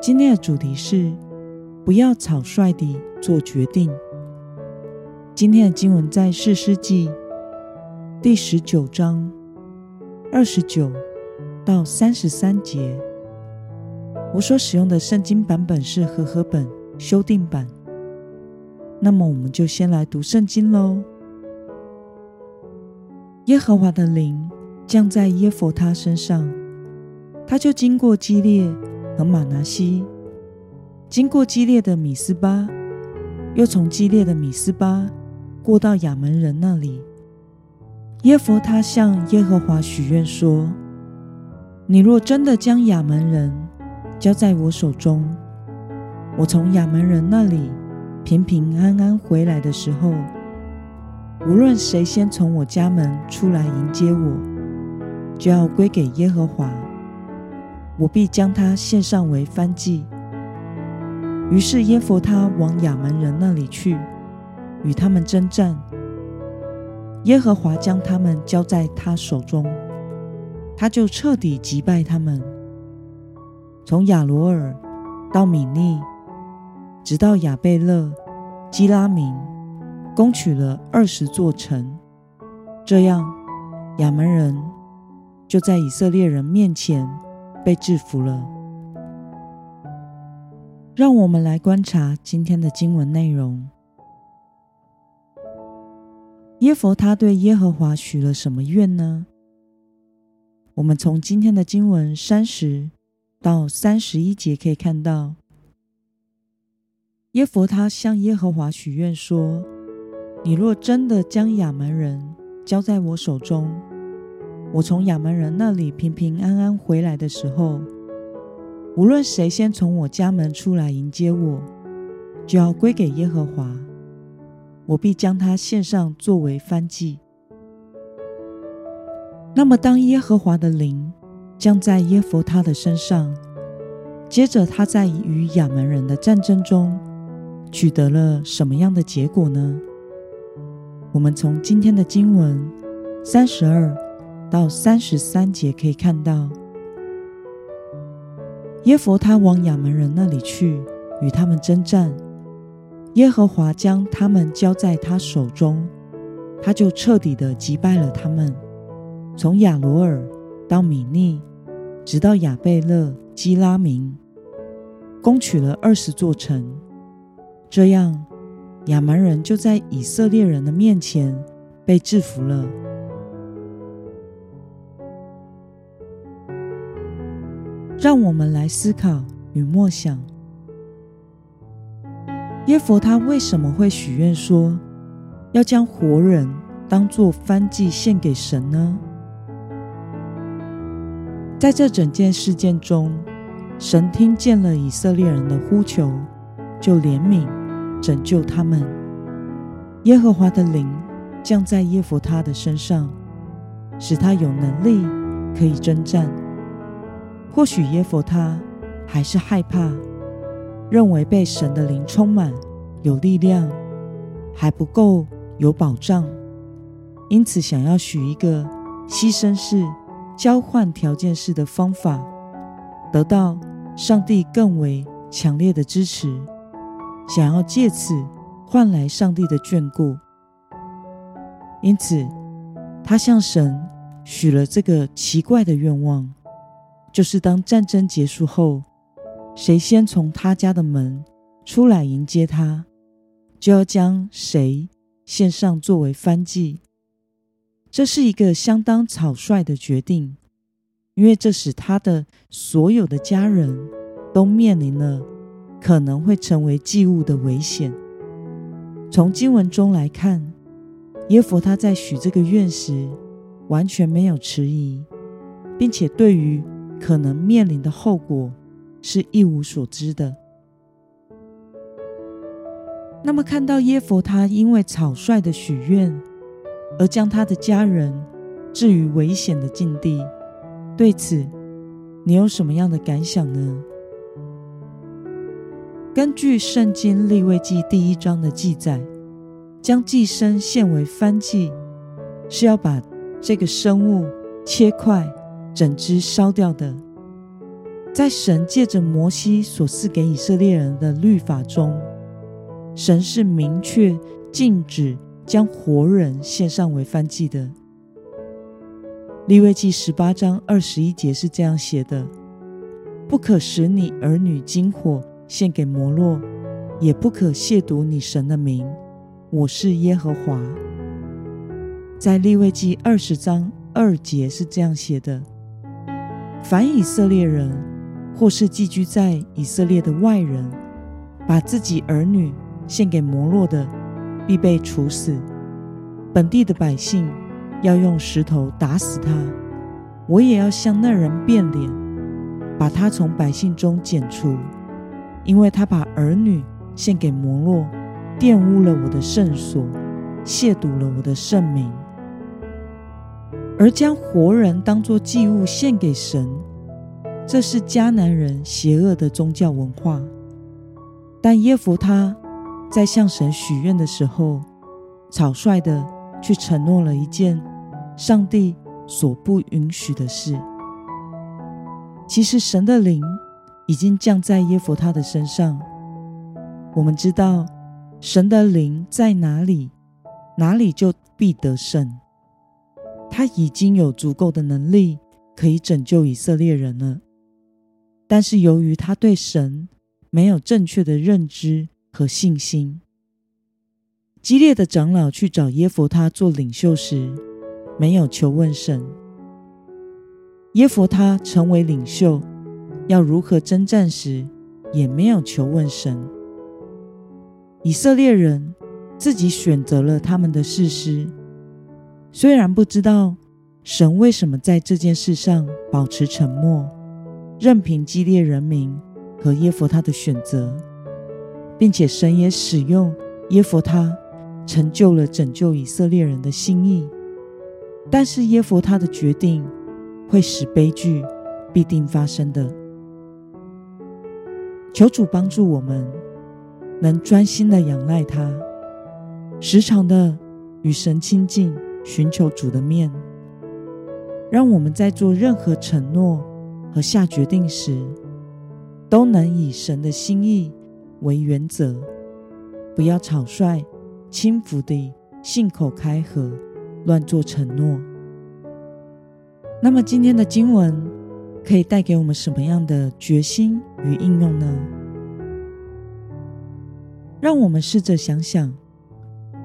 今天的主题是不要草率地做决定。今天的经文在四世纪第十九章二十九到三十三节。我所使用的圣经版本是和合本修订版。那么，我们就先来读圣经喽。耶和华的灵降在耶弗他身上，他就经过激烈。和马拿西，经过激烈的米斯巴，又从激烈的米斯巴过到亚门人那里。耶弗他向耶和华许愿说：“你若真的将亚门人交在我手中，我从亚门人那里平平安安回来的时候，无论谁先从我家门出来迎接我，就要归给耶和华。”我必将他献上为燔祭。于是耶弗他往亚门人那里去，与他们征战。耶和华将他们交在他手中，他就彻底击败他们，从亚罗尔到米利，直到亚贝勒、基拉明，攻取了二十座城。这样，亚门人就在以色列人面前。被制服了。让我们来观察今天的经文内容。耶佛他对耶和华许了什么愿呢？我们从今天的经文三十到三十一节可以看到，耶佛他向耶和华许愿说：“你若真的将亚门人交在我手中，”我从亚门人那里平平安安回来的时候，无论谁先从我家门出来迎接我，就要归给耶和华，我必将他献上作为燔祭。那么，当耶和华的灵降在耶弗他的身上，接着他在与亚门人的战争中取得了什么样的结果呢？我们从今天的经文三十二。到三十三节可以看到，耶佛他往亚门人那里去，与他们征战。耶和华将他们交在他手中，他就彻底的击败了他们，从亚罗尔到米利，直到亚贝勒基拉明，攻取了二十座城。这样，亚门人就在以色列人的面前被制服了。让我们来思考与默想：耶弗他为什么会许愿说要将活人当作燔祭献给神呢？在这整件事件中，神听见了以色列人的呼求，就怜悯拯救他们。耶和华的灵降在耶弗他的身上，使他有能力可以征战。或许耶弗他还是害怕，认为被神的灵充满有力量还不够有保障，因此想要许一个牺牲式、交换条件式的方法，得到上帝更为强烈的支持，想要借此换来上帝的眷顾。因此，他向神许了这个奇怪的愿望。就是当战争结束后，谁先从他家的门出来迎接他，就要将谁献上作为燔祭。这是一个相当草率的决定，因为这使他的所有的家人都面临了可能会成为祭物的危险。从经文中来看，耶弗他在许这个愿时完全没有迟疑，并且对于可能面临的后果是一无所知的。那么，看到耶弗他因为草率的许愿而将他的家人置于危险的境地，对此你有什么样的感想呢？根据圣经利未记第一章的记载，将寄生献为燔祭，是要把这个生物切块，整只烧掉的。在神借着摩西所赐给以色列人的律法中，神是明确禁止将活人献上为燔祭的。利未记十八章二十一节是这样写的：不可使你儿女金火献给摩洛，也不可亵渎你神的名。我是耶和华。在利未记二十章二节是这样写的：凡以色列人或是寄居在以色列的外人，把自己儿女献给摩洛的，必被处死。本地的百姓要用石头打死他，我也要向那人变脸，把他从百姓中剪除。因为他把儿女献给摩洛，玷污了我的圣所，亵渎了我的圣名，而将活人当作祭物献给神，这是迦南人邪恶的宗教文化。但耶弗他在向神许愿的时候，草率地去承诺了一件上帝所不允许的事。其实神的灵。已经降在耶弗他的身上。我们知道，神的灵在哪里，哪里就必得胜。他已经有足够的能力可以拯救以色列人了。但是由于他对神没有正确的认知和信心，激烈的长老去找耶弗他做领袖时，没有求问神。耶弗他成为领袖。要如何征战时，也没有求问神。以色列人自己选择了他们的士师，虽然不知道神为什么在这件事上保持沉默，任凭基列人民和耶弗他的选择，并且神也使用耶弗他成就了拯救以色列人的心意，但是耶弗他的决定会使悲剧必定发生的。求主帮助我们，能专心的仰赖他，时常的与神亲近，寻求主的面，让我们在做任何承诺和下决定时，都能以神的心意为原则，不要草率、轻浮地信口开河，乱做承诺。那么今天的经文。可以带给我们什么样的决心与应用呢？让我们试着想想，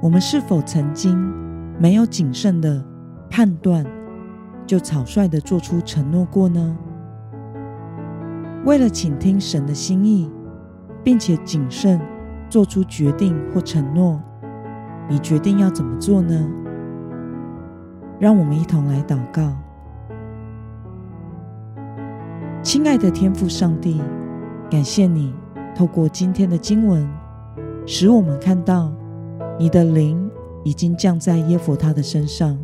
我们是否曾经没有谨慎的判断，就草率的做出承诺过呢？为了倾听神的心意，并且谨慎做出决定或承诺，你决定要怎么做呢？让我们一同来祷告。亲爱的天父上帝，感谢你透过今天的经文，使我们看到你的灵已经降在耶弗他的身上。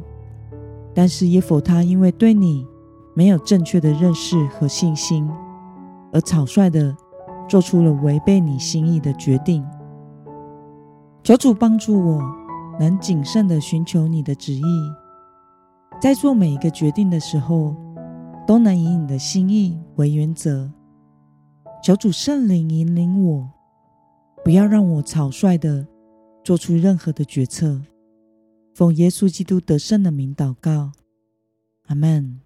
但是耶弗他因为对你没有正确的认识和信心，而草率的做出了违背你心意的决定。求主帮助我，能谨慎的寻求你的旨意，在做每一个决定的时候，都能以你的心意为原则，求主圣灵引领我，不要让我草率的做出任何的决策。奉耶稣基督得胜的名祷告，阿门。